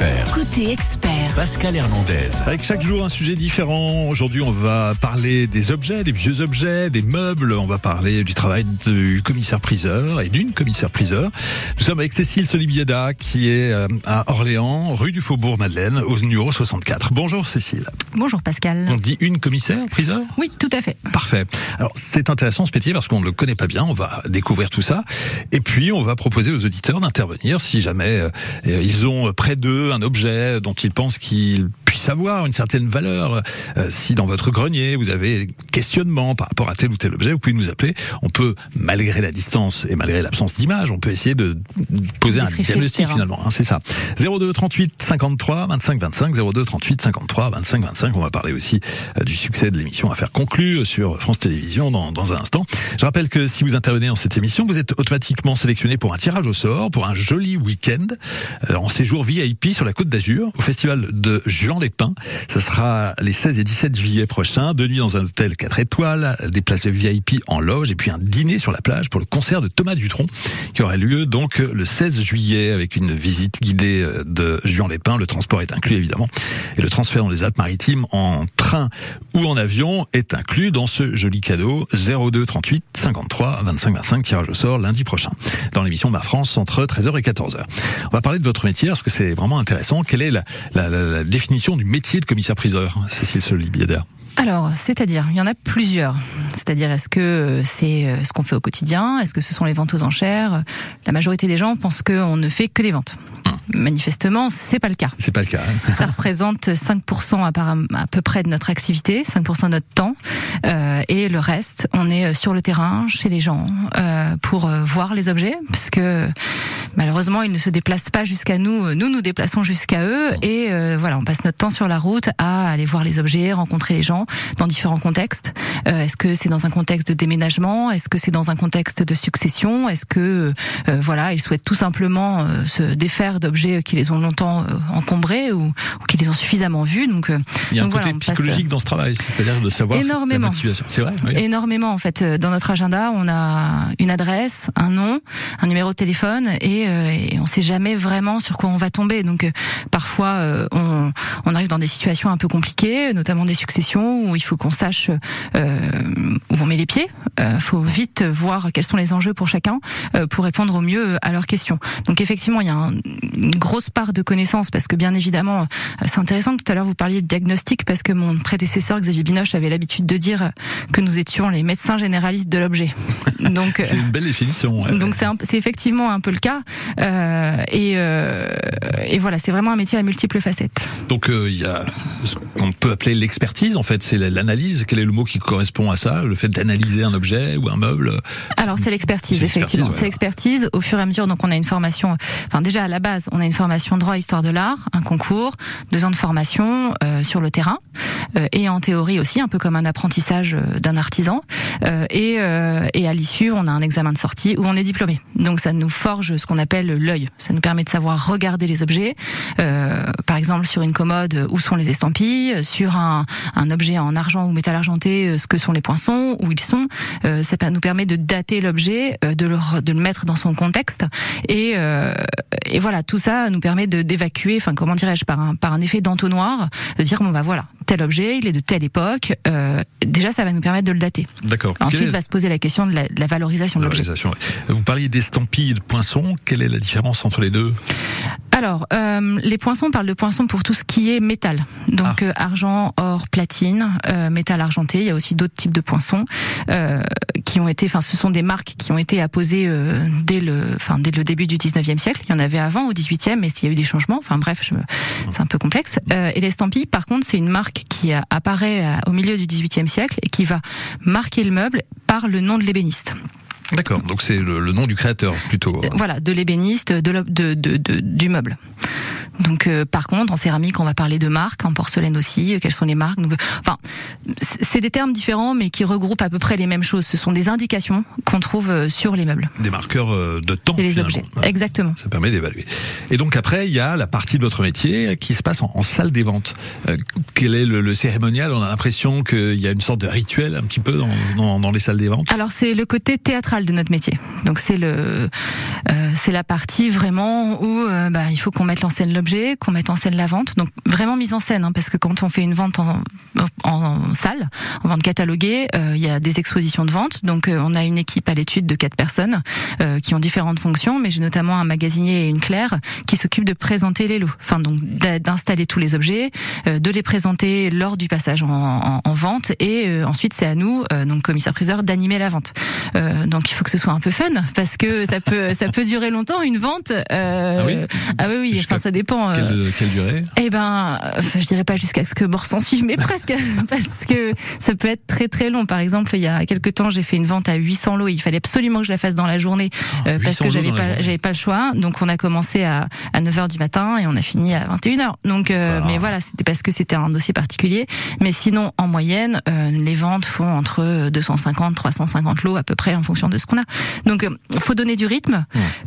expert. Côté expert. Pascal Hernandez. Avec chaque jour un sujet différent. Aujourd'hui, on va parler des objets, des vieux objets, des meubles. On va parler du travail du commissaire-priseur et d'une commissaire-priseur. Nous sommes avec Cécile Solibieda qui est euh, à Orléans, rue du Faubourg Madeleine, au numéro 64. Bonjour Cécile. Bonjour Pascal. On dit une commissaire-priseur? Oui, tout à fait. Parfait. Alors c'est intéressant ce métier parce qu'on ne le connaît pas bien. On va découvrir tout ça et puis on va proposer aux auditeurs d'intervenir si jamais euh, ils ont près d'eux un objet dont ils pensent qu'ils puissent avoir une certaine valeur. Euh, si dans votre grenier vous avez questionnement par rapport à tel ou tel objet, vous pouvez nous appeler. On peut, malgré la distance et malgré l'absence d'image, on peut essayer de poser un diagnostic finalement. hein, c'est ça. 02 38 53 25 25 02 38 53 25 25. On va parler aussi euh, du succès de l'émission Affaires conclues sur France Télévisions dans, dans un instant. Je rappelle que si vous intervenez dans cette émission, vous êtes automatiquement sélectionné pour un tirage au sort, pour un joli week-end euh, en séjour VIP sur la Côte d'Azur au festival de Juan les Ce sera les 16 et 17 juillet prochains. Deux nuits dans un hôtel 4 étoiles, des places VIP en loge et puis un dîner sur la plage pour le concert de Thomas Dutronc qui aura lieu donc le 16 juillet avec une visite guidée euh, de Juan les Pins. Le transport est inclus évidemment et le transfert dans les Alpes-Maritimes en train ou en avion est inclus dans ce joli cadeau 02 38 53 25 25 tirage au sort lundi prochain dans l'émission Ma France entre 13h et 14h. On va parler de votre métier parce que c'est vraiment intéressant. Quelle est la, la- la- la définition du métier de commissaire-priseur, Cécile Solibieder Alors, c'est-à-dire, il y en a plusieurs. C'est-à-dire, est-ce que euh, c'est euh, ce qu'on fait au quotidien? Est-ce que ce sont les ventes aux enchères? La majorité des gens pensent qu'on ne fait que des ventes. Manifestement, c'est pas le cas. C'est pas le cas. hein Ça représente 5% à, peu près de notre activité, 5% de notre temps, Euh, et le reste, on est sur le terrain, chez les gens, euh, pour euh, voir les objets, parce que malheureusement, ils ne se déplacent pas jusqu'à nous. Nous nous déplaçons jusqu'à eux, et euh, voilà, on passe notre temps sur la route à aller voir les objets, rencontrer les gens dans différents contextes. Euh, Est-ce que c'est dans un contexte de déménagement? Est-ce que c'est dans un contexte de succession? Est-ce que euh, voilà, ils souhaitent tout simplement euh, se défaire d'objets qui les ont longtemps euh, encombrés ou, ou qui les ont suffisamment vus Donc, euh, Il y a un voilà, côté passe- psychologique dans ce travail, c'est-à-dire de savoir Énormément. la motivation. C'est vrai oui. Énormément en fait. Euh, Dans notre agenda, on a une adresse, un nom, un numéro de téléphone et, euh, et on sait jamais vraiment sur quoi on va tomber. Donc euh, parfois euh, on, on arrive dans des situations un peu compliquées, notamment des successions où il faut qu'on sache euh, où on met les pieds. Euh, faut vite voir quels sont les enjeux pour chacun euh, pour répondre au mieux à leurs questions. Donc effectivement, il y a un- une grosse part de connaissances parce que bien évidemment, euh, c'est intéressant que tout à l'heure vous parliez de diagnostic parce que mon prédécesseur Xavier Binoche avait l'habitude de dire que nous étions les médecins généralistes de l'objet. Donc, euh, C'est une belle définition. ouais. donc c'est effectivement un peu le cas. Euh, et, euh, et voilà, c'est vraiment un métier à multiples facettes. Donc euh, il y a ce qu'on peut appeler l'expertise en fait, c'est l'analyse. Quel est le mot qui correspond à ça Le fait d'analyser un objet ou un meuble? Alors c'est l'expertise, effectivement. C'est l'expertise. Au fur et à mesure, donc on a une formation. Enfin déjà à la base, on a une formation droit histoire de l'art, un concours, deux ans de formation euh, sur le terrain euh, et en théorie aussi, un peu comme un apprentissage euh, d'un artisan. Euh, et, euh, et à l'issue, on a un examen de sortie où on est diplômé. Donc ça nous forge ce qu'on appelle l'œil. Ça nous permet de savoir regarder les objets. Par exemple, sur une commode, où sont les estampilles Sur un, un objet en argent ou métal argenté, ce que sont les poinçons, où ils sont. Ça nous permet de dater l'objet, de, le, de le mettre dans son contexte. Et, et voilà, tout ça nous permet de d'évacuer, enfin comment dirais-je, par un, par un effet d'entonnoir, de dire bon bah voilà, tel objet, il est de telle époque. Euh, déjà, ça va nous permettre de le dater. D'accord. Ensuite, est va se poser la question de la, de la valorisation de l'objet. Vous parliez d'estampilles et de poinçons. Quelle est la différence entre les deux? Alors, euh, les poinçons, on parle de poinçons pour tout ce qui est métal. Donc euh, argent, or, platine, euh, métal argenté. Il y a aussi d'autres types de poinçons euh, qui ont été, enfin, ce sont des marques qui ont été apposées euh, dès le, enfin, dès le début du 19e siècle. Il y en avait avant au 18e, mais s'il y a eu des changements. Enfin bref, je c'est un peu complexe. Euh, et l'estampille, par contre, c'est une marque qui apparaît au milieu du 18e siècle et qui va marquer le meuble par le nom de l'ébéniste. D'accord. Donc c'est le, nom du créateur plutôt. Voilà, de l'ébéniste, de, de- de- du meuble. Donc, euh, par contre, en céramique, on va parler de marques, en porcelaine aussi. euh, Quelles sont les marques Donc, euh, Enfin, c'est des termes différents, mais qui regroupent à peu près les mêmes choses. Ce sont des indications qu'on trouve euh, sur les meubles Des marqueurs de temps. et les objets. Exactement. Ça permet d'évaluer. Et donc après, il y a la partie de votre métier qui se passe en, en salle des ventes. Euh, quel est le, le cérémonial? On a l'impression qu'il y a une sorte de rituel un petit peu dans, dans, dans les salles des ventes. Alors c'est le côté théâtral de notre métier. Donc c'est le, euh, c'est la partie vraiment où bah, il faut qu'on mette en scène l'objet qu'on mette en scène la vente. Donc vraiment mise en scène, hein, parce que quand on fait une vente en, en, salle, en vente cataloguée, euh, il y a des expositions de vente. Donc euh, on a une équipe à l'étude de quatre personnes euh, qui ont différentes fonctions, mais j'ai notamment un magasinier et une claire qui s'occupent de présenter les lots, enfin donc d'installer tous les objets, de les présenter lors du passage en, en vente, et ensuite c'est à nous, donc commissaire priseur, d'animer la vente. donc il faut que ce soit un peu fun, parce que ça peut ça peut durer longtemps une vente. ah oui, ah oui, oui. Enfin ça dépend. Quelle, quelle durée? Eh ben, je dirais pas jusqu'à ce que bord s'en suive, mais presque, parce que ça peut être très très long. Par exemple, il y a quelques temps, j'ai fait une vente à 800 lots. Il fallait absolument que je la fasse dans la journée Oh, euh, parce 800 que j'avais pas j'avais pas le choix. Donc on a commencé à, à 9h du matin et on a fini à 21h. Donc euh, Voilà. mais voilà, c'était parce que c'était un dossier particulier. Mais sinon, en moyenne, euh, les ventes font entre 250 350 lots à peu près en fonction de ce qu'on a. Donc euh, faut donner du rythme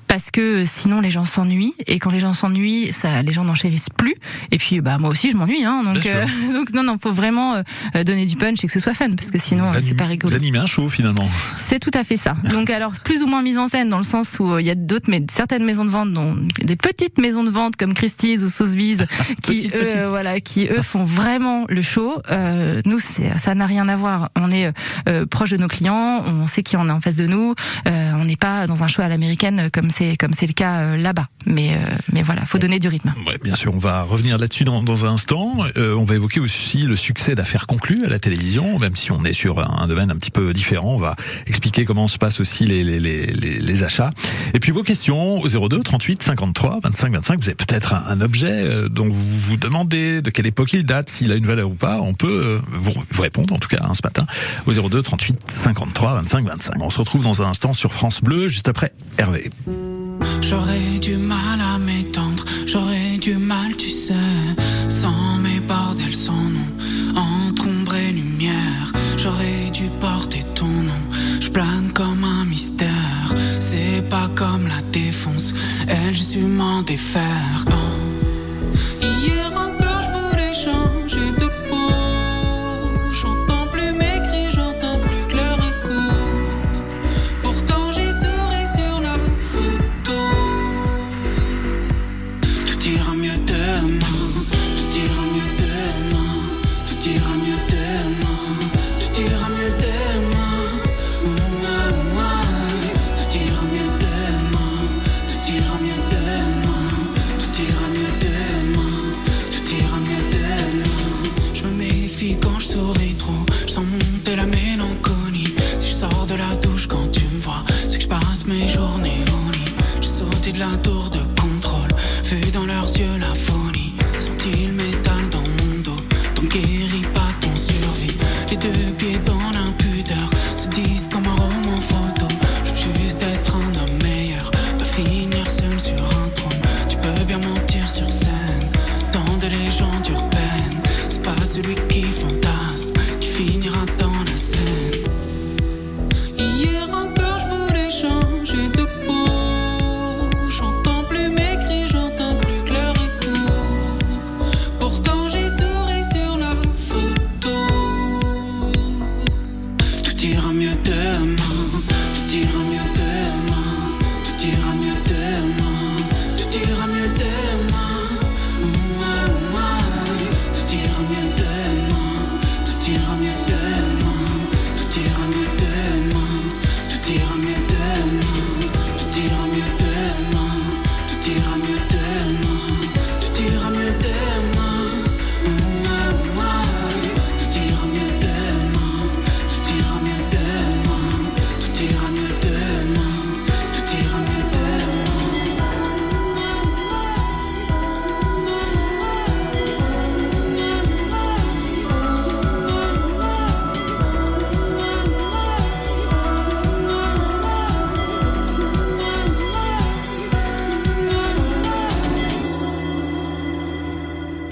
parce que sinon les gens s'ennuient et quand les gens s'ennuient, ça les gens n'enchérissent plus. Et puis bah moi aussi je m'ennuie hein. Donc euh, donc non non, faut vraiment euh, donner du punch et que ce soit fun parce que sinon euh, c'est pas rigolo. Vous animez un show finalement. C'est tout à fait ça. Donc alors plus ou moins mise en scène dans le sens où euh, il y a d'autres mais certaines maisons de vente dont des petites maisons de vente comme Christie's ou Sotheby's qui Petites, eux euh, voilà qui eux font vraiment le show. Euh, nous ça n'a rien à voir. On est euh, proche de nos clients, on sait qui on est en face de nous. Euh, on n'est pas dans un show à l'américaine comme c'est comme c'est le cas euh, là-bas. Mais euh, mais voilà, faut donner du rythme. Ouais, bien sûr, on va revenir là-dessus dans, dans un instant. Euh, on va évoquer aussi le succès d'affaires conclues à la télévision, même si on est sur un, un domaine un petit peu différent. On va expliquer comment se passent aussi les, les, les, les, les achats. Et puis vos questions au 02 38 53 25 25. Vous avez peut-être un, un objet euh, dont vous vous demandez de quelle époque il date, s'il a une valeur ou pas. On peut euh, vous, vous répondre en tout cas hein, ce matin au 02 38 53 25 25. On se retrouve dans un instant sur France Bleu juste après Hervé. J'aurais du mal à m'étendre, J'aurais dû porter ton nom, je plane comme un mystère. C'est pas comme la défonce, elle, je su m'en défaire.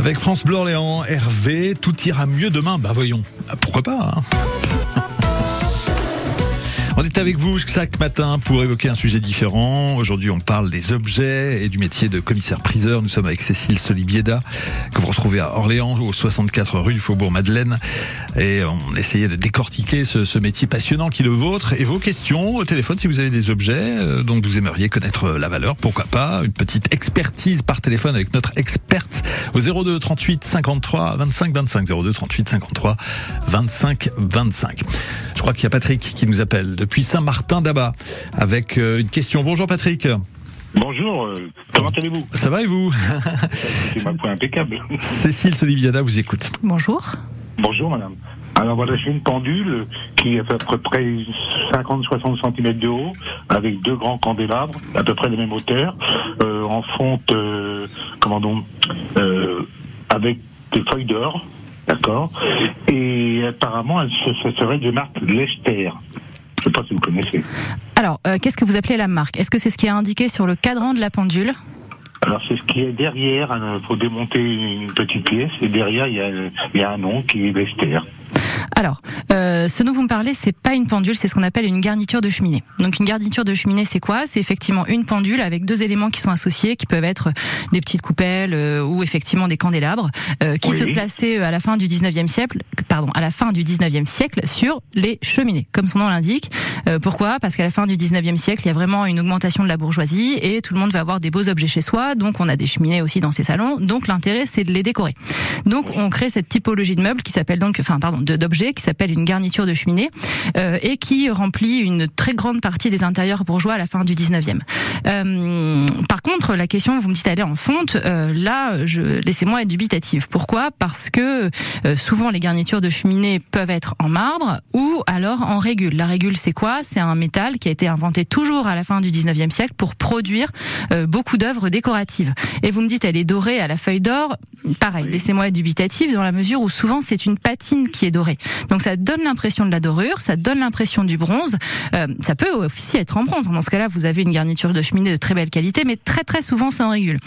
Avec France Bleu Orléans, Hervé, tout ira mieux demain. Bah voyons, pourquoi pas hein On est avec vous chaque matin pour évoquer un sujet différent. Aujourd'hui, on parle des objets et du métier de commissaire-priseur. Nous sommes avec Cécile Solibieda, que vous retrouvez à Orléans, au 64 rue du Faubourg Madeleine. Et on essayait de décortiquer ce, ce métier passionnant qui est le vôtre. Et vos questions au téléphone, si vous avez des objets euh, dont vous aimeriez connaître la valeur, pourquoi pas une petite expertise par téléphone avec notre experte au 02 38 53 25 25 02 38 53 25 25. Je crois qu'il y a Patrick qui nous appelle depuis Saint-Martin d'Abat avec euh, une question. Bonjour Patrick. Bonjour, euh, comment allez-vous? Ça va et vous? C'est ma point impeccable. Cécile Soliviada vous écoute. Bonjour. Bonjour madame. Alors voilà, j'ai une pendule qui fait à peu près 50-60 cm de haut, avec deux grands candélabres, à peu près de même hauteur, euh, en fonte, euh, comment donc, euh, avec des feuilles d'or, d'accord? Et apparemment, elle se, ce serait de marque Lester. Je sais pas si vous connaissez. Alors, euh, qu'est-ce que vous appelez la marque? Est-ce que c'est ce qui est indiqué sur le cadran de la pendule? Alors c'est ce qui est derrière, il faut démonter une petite pièce, et derrière il y a, il y a un nom qui est Lester. Alors, euh, ce dont vous me parlez, c'est pas une pendule, c'est ce qu'on appelle une garniture de cheminée. Donc une garniture de cheminée, c'est quoi? C'est effectivement une pendule avec deux éléments qui sont associés, qui peuvent être des petites coupelles euh, ou effectivement des candélabres, euh, qui Oui. se plaçaient euh, à la fin du 19e siècle, pardon, à la fin du 19e siècle sur les cheminées, comme son nom l'indique. Euh, pourquoi? Parce qu'à la fin du 19e siècle, il y a vraiment une augmentation de la bourgeoisie et tout le monde va avoir des beaux objets chez soi, donc on a des cheminées aussi dans ses salons. Donc l'intérêt, c'est de les décorer. Donc on crée cette typologie de meubles qui s'appelle donc, enfin pardon, de- qui s'appelle une garniture de cheminée euh, et qui remplit une très grande partie des intérieurs bourgeois à la fin du 19e. Euh, par contre, la question, vous me dites aller en fonte, euh, là, je, laissez-moi être dubitative. Pourquoi? Parce que euh, souvent les garnitures de cheminée peuvent être en marbre ou alors en régule. La régule, c'est quoi? C'est un métal qui a été inventé toujours à la fin du 19e siècle pour produire euh, beaucoup d'œuvres décoratives. Et vous me dites, elle est dorée à la feuille d'or. Pareil, laissez-moi être dubitative dans la mesure où souvent c'est une patine qui est dorée. Donc ça donne l'impression de la dorure, ça donne l'impression du bronze. Euh, ça peut aussi être en bronze. Dans ce cas-là, vous avez une garniture de cheminée de très belle qualité, mais très très souvent c'est en régule.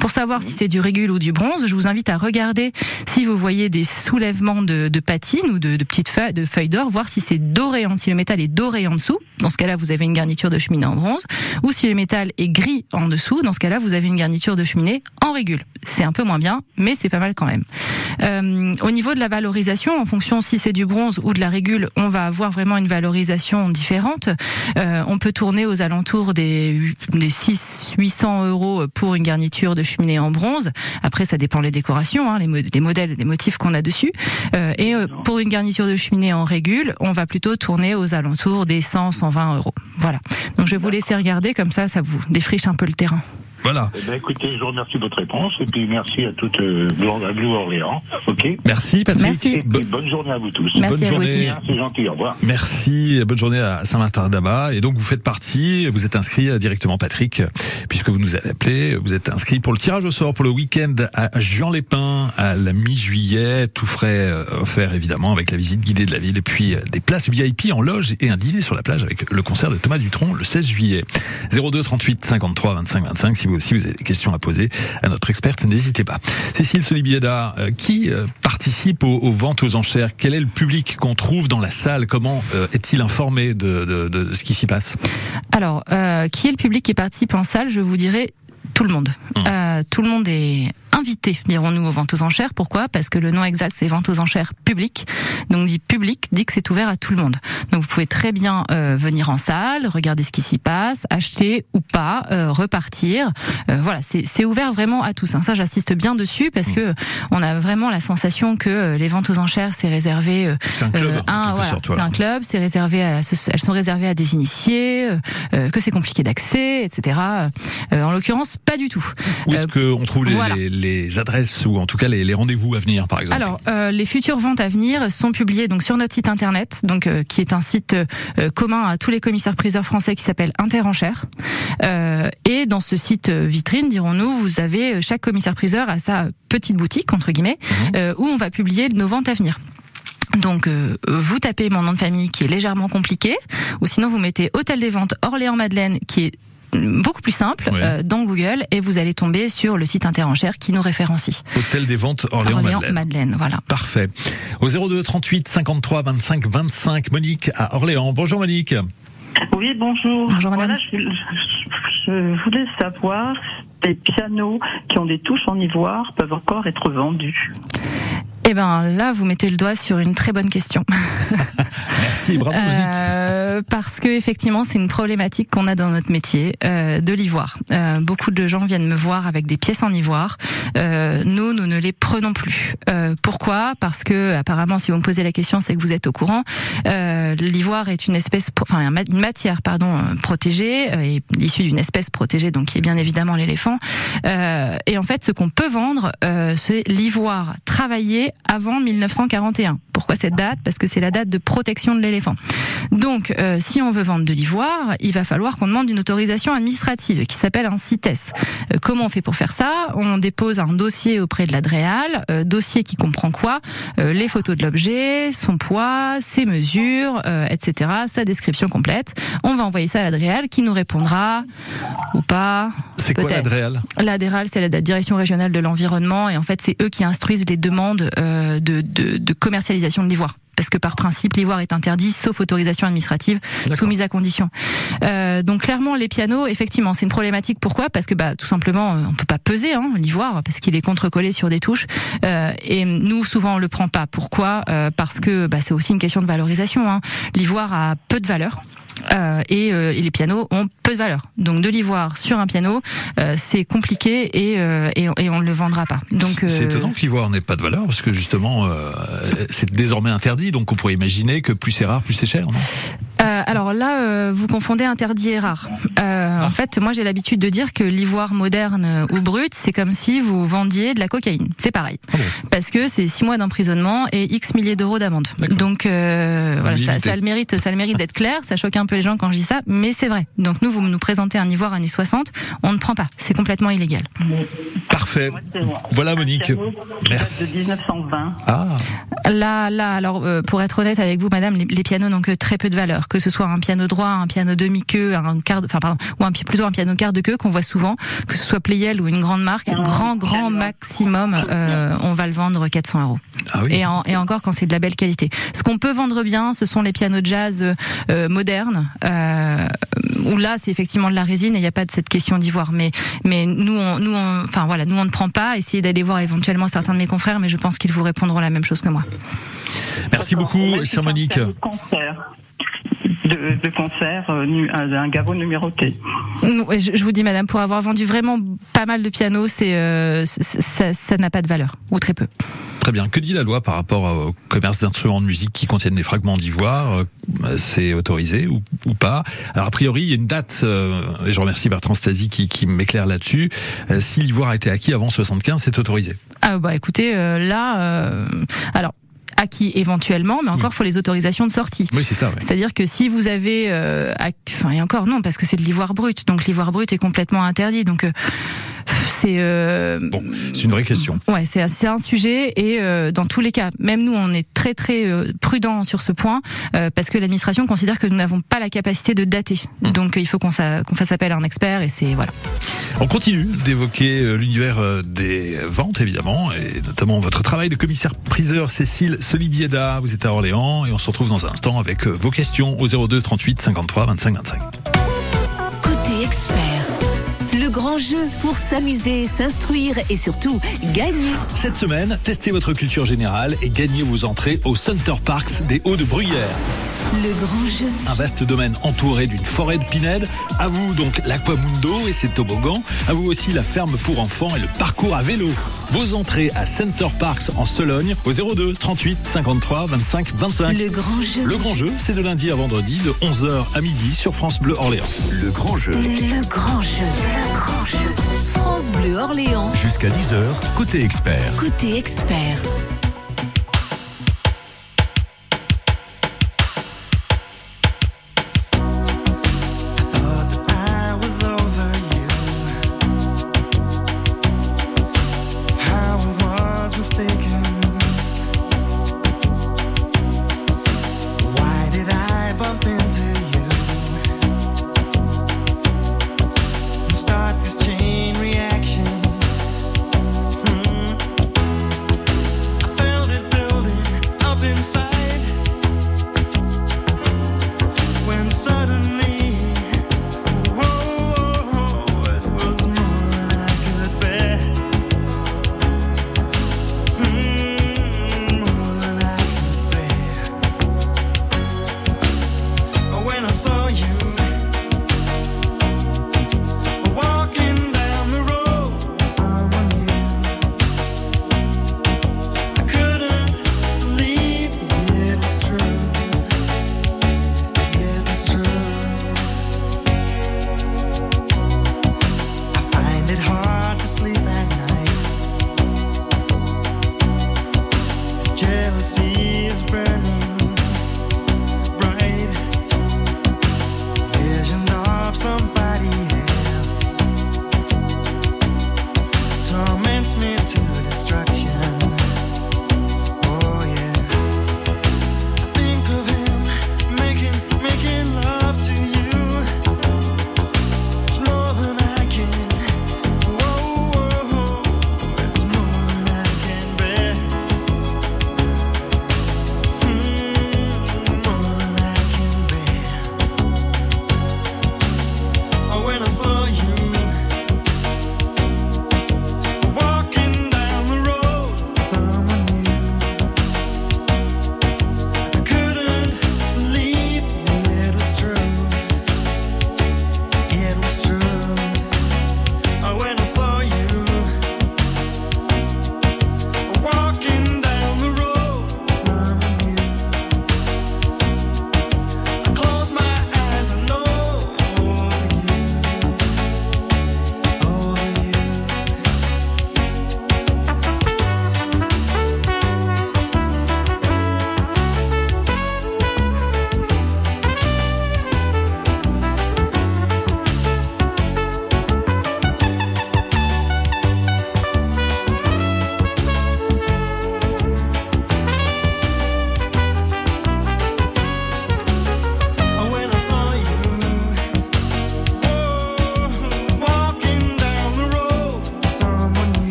Pour savoir si c'est du régule ou du bronze, je vous invite à regarder si vous voyez des soulèvements de, patines ou de, petites feuilles, de feuilles d'or, voir si c'est doré, si le métal est doré en dessous. Dans ce cas-là, vous avez une garniture de cheminée en bronze. Ou si le métal est gris en dessous, dans ce cas-là, vous avez une garniture de cheminée en régule. C'est un peu moins bien, mais c'est pas mal quand même. Euh, au niveau de la valorisation, en fonction si c'est du bronze ou de la régule, on va avoir vraiment une valorisation différente. Euh, on peut tourner aux alentours des, des 6 800 euros pour une garniture de cheminée en bronze. Après, ça dépend les décorations, hein, les, mo- les modèles, les motifs qu'on a dessus. Euh, et euh, pour une garniture de cheminée en régule, on va plutôt tourner aux alentours des 100 120 euros. Voilà. Donc je vais vous laisser regarder comme ça, ça vous défriche un peu le terrain. Voilà. Eh ben, écoutez, je vous remercie de votre réponse, et puis merci à toute euh, à Blue Orléans, ok? Merci Patrick. Merci. Et puis, bonne journée à vous tous. Merci bonne à vous journée. C'est gentil, au revoir. Merci, bonne journée à Saint-Martin d'Abat. Et donc vous faites partie, vous êtes inscrit euh, directement Patrick, puisque vous nous avez appelé, vous êtes inscrit pour le tirage au sort pour le week-end à Jean-Lépin à la mi-juillet, tout frais euh, offert évidemment avec la visite guidée de la ville et puis euh, des places VIP en loge et un dîner sur la plage avec le concert de Thomas Dutronc le 16 juillet. 02 38 53 25 25 si vous aussi vous avez des questions à poser à notre experte, n'hésitez pas. Cécile Solibieda, euh, qui euh, participe aux, aux ventes aux enchères? Quel est le public qu'on trouve dans la salle? Comment euh, est-il informé de, de- de ce qui s'y passe? Alors, euh, qui est le public qui participe en salle? Je vous dirais tout le monde. Euh, tout le monde est invité, dirons-nous, aux ventes aux enchères. Pourquoi? Parce que le nom exact, c'est ventes aux enchères publiques. Donc, dit public, dit que c'est ouvert à tout le monde. Donc, vous pouvez très bien euh, venir en salle, regarder ce qui s'y passe, acheter ou pas, euh, repartir. Euh, voilà, c'est ouvert vraiment à tous. hein. Ça, j'assiste bien dessus parce que on a vraiment la sensation que euh, les ventes aux enchères, c'est réservé euh, C'est un club. euh, voilà, c'est un club, c'est réservé à, elles sont réservées à des initiés, euh, euh, que c'est compliqué d'accès, etc. Euh, en l'occurrence, pas du tout. Où est-ce qu'on trouve les, voilà. les- les adresses ou en tout cas les, les rendez-vous à venir, par exemple Alors, euh, les futures ventes à venir sont publiées donc sur notre site internet, donc euh, qui est un site euh, commun à tous les commissaires-priseurs français qui s'appelle Interenchères. Et dans ce site vitrine, dirons-nous, vous avez chaque commissaire-priseur à sa petite boutique entre guillemets, euh, où on va publier nos ventes à venir. Donc euh, vous tapez mon nom de famille qui est légèrement compliqué, ou sinon vous mettez Hôtel des Ventes Orléans-Madeleine qui est beaucoup plus simple euh, dans Google et vous allez tomber sur le site Interenchères qui nous référencie. Hôtel des ventes Orléans-Madeleine. Orléans-Madeleine, voilà. Parfait. Au 02 38 53 25 25, Monique à Orléans. Bonjour Monique. Oui, bonjour. Bonjour, madame. Voilà, je, je- je voulais savoir si les pianos qui ont des touches en ivoire peuvent encore être vendus. Eh ben là, vous mettez le doigt sur une très bonne question. Merci, bravo. Euh, parce que effectivement, c'est une problématique qu'on a dans notre métier euh, de l'ivoire. Euh, beaucoup de gens viennent me voir avec des pièces en ivoire. Euh, nous, nous ne les prenons plus. Euh, pourquoi? Parce que apparemment, si vous me posez la question, c'est que vous êtes au courant. Euh, l'ivoire est une espèce, enfin une matière, pardon, protégée, euh, et issue d'une espèce protégée, donc qui est bien évidemment l'éléphant. Euh, et en fait, ce qu'on peut vendre, euh, c'est l'ivoire travaillé avant 1941. Pourquoi cette date? Parce que c'est la date de protection de l'éléphant. Donc, euh, si on veut vendre de l'ivoire, il va falloir qu'on demande une autorisation administrative qui s'appelle un CITES. Euh, comment on fait pour faire ça? On dépose un dossier auprès de l'ADREAL, euh, dossier qui comprend quoi? Euh, Les photos de l'objet, son poids, ses mesures, etc., sa description complète. On va envoyer ça à l'ADREAL qui nous répondra ou pas. C'est quoi peut-être. l'adréal? L'ADRAL, c'est la direction régionale de l'environnement, et en fait, c'est eux qui instruisent les demandes de, de, de commercialisation de l'ivoire. Parce que par principe, l'ivoire est interdit, sauf autorisation administrative soumise à condition. Euh, donc clairement, les pianos, effectivement, c'est une problématique. Pourquoi? Parce que bah, tout simplement, euh, on peut pas peser hein, l'ivoire parce qu'il est contre-collé sur des touches. Euh, et nous, souvent, on le prend pas. Pourquoi? Euh, Parce que bah, c'est aussi une question de valorisation. Hein. L'ivoire a peu de valeur. Euh, et, euh, et les pianos ont peu de valeur. Donc de l'ivoire sur un piano, euh, c'est compliqué et, euh, et, et on ne le vendra pas. Donc C'est euh, étonnant que l'ivoire n'ait pas de valeur parce que justement euh, c'est désormais interdit donc on pourrait imaginer que plus c'est rare plus c'est cher non? Euh, alors là, euh, vous confondez interdit et rare. Euh, En fait, moi j'ai l'habitude de dire que l'ivoire moderne ou brut, c'est comme si vous vendiez de la cocaïne. C'est pareil. Ah bon Parce que c'est six mois d'emprisonnement et X milliers d'euros d'amende. Donc euh, voilà, ça, le mérite, ça le mérite d'être clair. Ça choque un peu les gens quand je dis ça, mais c'est vrai. Donc nous, vous nous présentez un ivoire années 60, on ne prend pas. C'est complètement illégal. Parfait. Voilà Monique. Merci. De 1920. Ah Là, là, alors euh, pour être honnête avec vous, madame, les, les pianos n'ont que très peu de valeur. Que ce soit un piano droit, un piano demi-queue, un quart, de, enfin pardon, ou un plutôt un piano quart de queue qu'on voit souvent, que ce soit Pleyel ou une grande marque, Un grand grand piano. maximum, euh, on va le vendre 400 euros. ah oui. Et, en- et encore quand c'est de la belle qualité. Ce qu'on peut vendre bien, ce sont les pianos de jazz euh, euh, modernes, euh, où là c'est effectivement de la résine et il n'y a pas de cette question d'ivoire. Mais mais nous on, nous on, enfin voilà, nous on ne prend pas. Essayez d'aller voir éventuellement certains de mes confrères, mais je pense qu'ils vous répondront la même chose que moi. Merci beaucoup chère Monique. De concert. De, de concert, euh, nu- un, garrot numéroté. Ouais, Je, je vous dis, madame, pour avoir vendu vraiment pas mal de pianos, c'est euh, ça ça n'a pas de valeur ou très peu. Très bien. Que dit la loi par rapport au commerce d'instruments de musique qui contiennent des fragments d'ivoire Euh, C'est autorisé ou, ou pas Alors a priori, il y a une date, euh, et je remercie Bertrand Stasi qui, qui m'éclaire là-dessus. Euh, si l'ivoire a été acquis avant 75, c'est autorisé. Ah bah écoutez, euh, là, euh, alors acquis éventuellement, mais encore faut les autorisations de sortie. Oui, c'est ça. ouais. C'est-à-dire que si vous avez, euh, enfin et encore non, parce que c'est de l'ivoire brut, donc l'ivoire brut est complètement interdit. Donc euh, c'est euh, Bon, c'est une vraie question. Ouais, c'est c'est un sujet et euh, dans tous les cas, même nous, on est très très euh, prudent sur ce point euh, parce que l'administration considère que nous n'avons pas la capacité de dater. Donc euh, il faut qu'on fasse appel à un expert et c'est voilà. On continue d'évoquer l'univers des ventes, évidemment, et notamment votre travail de commissaire-priseur Cécile Solibieda. Vous êtes à Orléans et on se retrouve dans un instant avec vos questions au 02 38 53 25 25. Côté expert. Grand jeu pour s'amuser, s'instruire et surtout gagner. Cette semaine, testez votre culture générale et gagnez vos entrées au Center Parks des Hauts-de-Bruyères. Le grand jeu. Un vaste domaine entouré d'une forêt de pinèdes. À vous donc l'Aquamundo et ses toboggans. À vous aussi la ferme pour enfants et le parcours à vélo. Vos entrées à Center Parks en Sologne au 02 38 53 25 25. Le grand jeu. Le grand jeu, c'est de lundi à vendredi de 11h à midi sur France Bleu Orléans. Le grand jeu. Le grand jeu. Le grand jeu. France Bleu Orléans. Jusqu'à 10h, côté expert. Côté expert.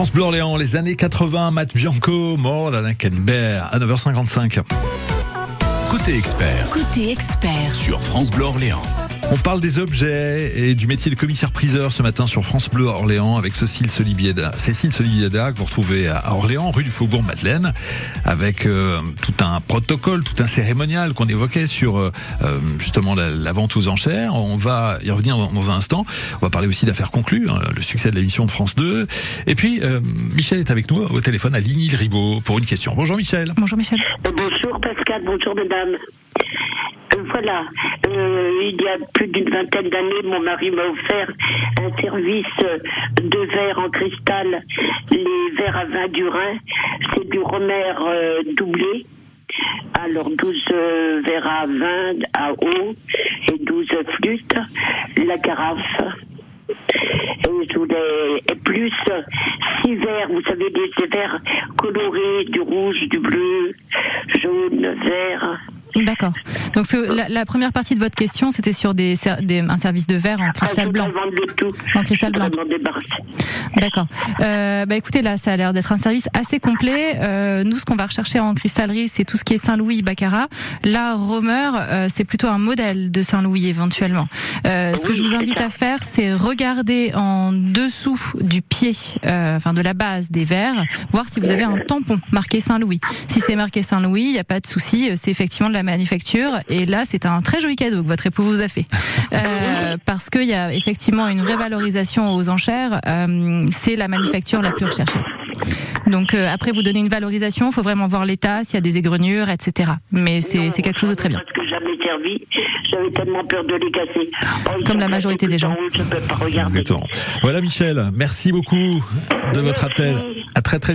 France Bleu Orléans, les années 80, Matt Bianco, More than I can bear, à 9h55. Côté expert Côté expert, sur France Bleu Orléans. On parle des objets et du métier de commissaire-priseur ce matin sur France Bleu Orléans avec Cécile Solibieda. Cécile Solibieda que vous retrouvez à Orléans, rue du Faubourg Madeleine, avec euh, tout un protocole, tout un cérémonial qu'on évoquait sur euh, euh, justement la, la vente aux enchères. On va y revenir dans, dans un instant. On va parler aussi d'affaires conclues, hein, le succès de l'émission de France 2. Et puis euh, Michel est avec nous au téléphone à Ligny-le-Ribaud pour une question. Bonjour Michel. Bonjour Michel. Bonjour Pascal, bonjour mesdames. Voilà, euh, il y a plus d'une vingtaine d'années, mon mari m'a offert un service de verre en cristal, les verres à vin du Rhin. C'est du Romer euh, doublé. Alors 12 euh, verres à vin à eau et 12 flûtes, la carafe. Et et plus six verres, vous savez, des verres colorés, du rouge, du bleu, jaune, vert. D'accord. Donc ce la, la première partie de votre question, c'était sur des, des- un service de verre en cristal Ah, blanc. tout. En cristal blanc. D'accord. Euh, bah écoutez, là, ça a l'air d'être un service assez complet. Euh, nous, ce qu'on va rechercher en cristallerie, c'est tout ce qui est Saint-Louis, Baccarat. Là, Romer, euh, c'est plutôt un modèle de Saint-Louis éventuellement. Euh, ce que je vous invite à faire, c'est regarder en dessous du pied, euh, enfin de la base des verres, voir si vous avez un tampon marqué Saint-Louis. Si c'est marqué Saint-Louis, il n'y a pas de souci. C'est effectivement de la manufacture. Et là, c'est un très joli cadeau que votre époux vous a fait. Euh, parce qu'il y a effectivement une vraie valorisation aux enchères. Euh, c'est la manufacture la plus recherchée. Donc euh, après, vous donnez une valorisation, il faut vraiment voir l'état, s'il y a des égreniures, etc. Mais c'est quelque chose de très bien. Parce que j'avais servi, j'avais tellement peur de les casser. Oh, ils Comme la majorité des gens. en haut, Je peux pas regarder. Exactement. Voilà Michel, merci beaucoup de votre appel. À très très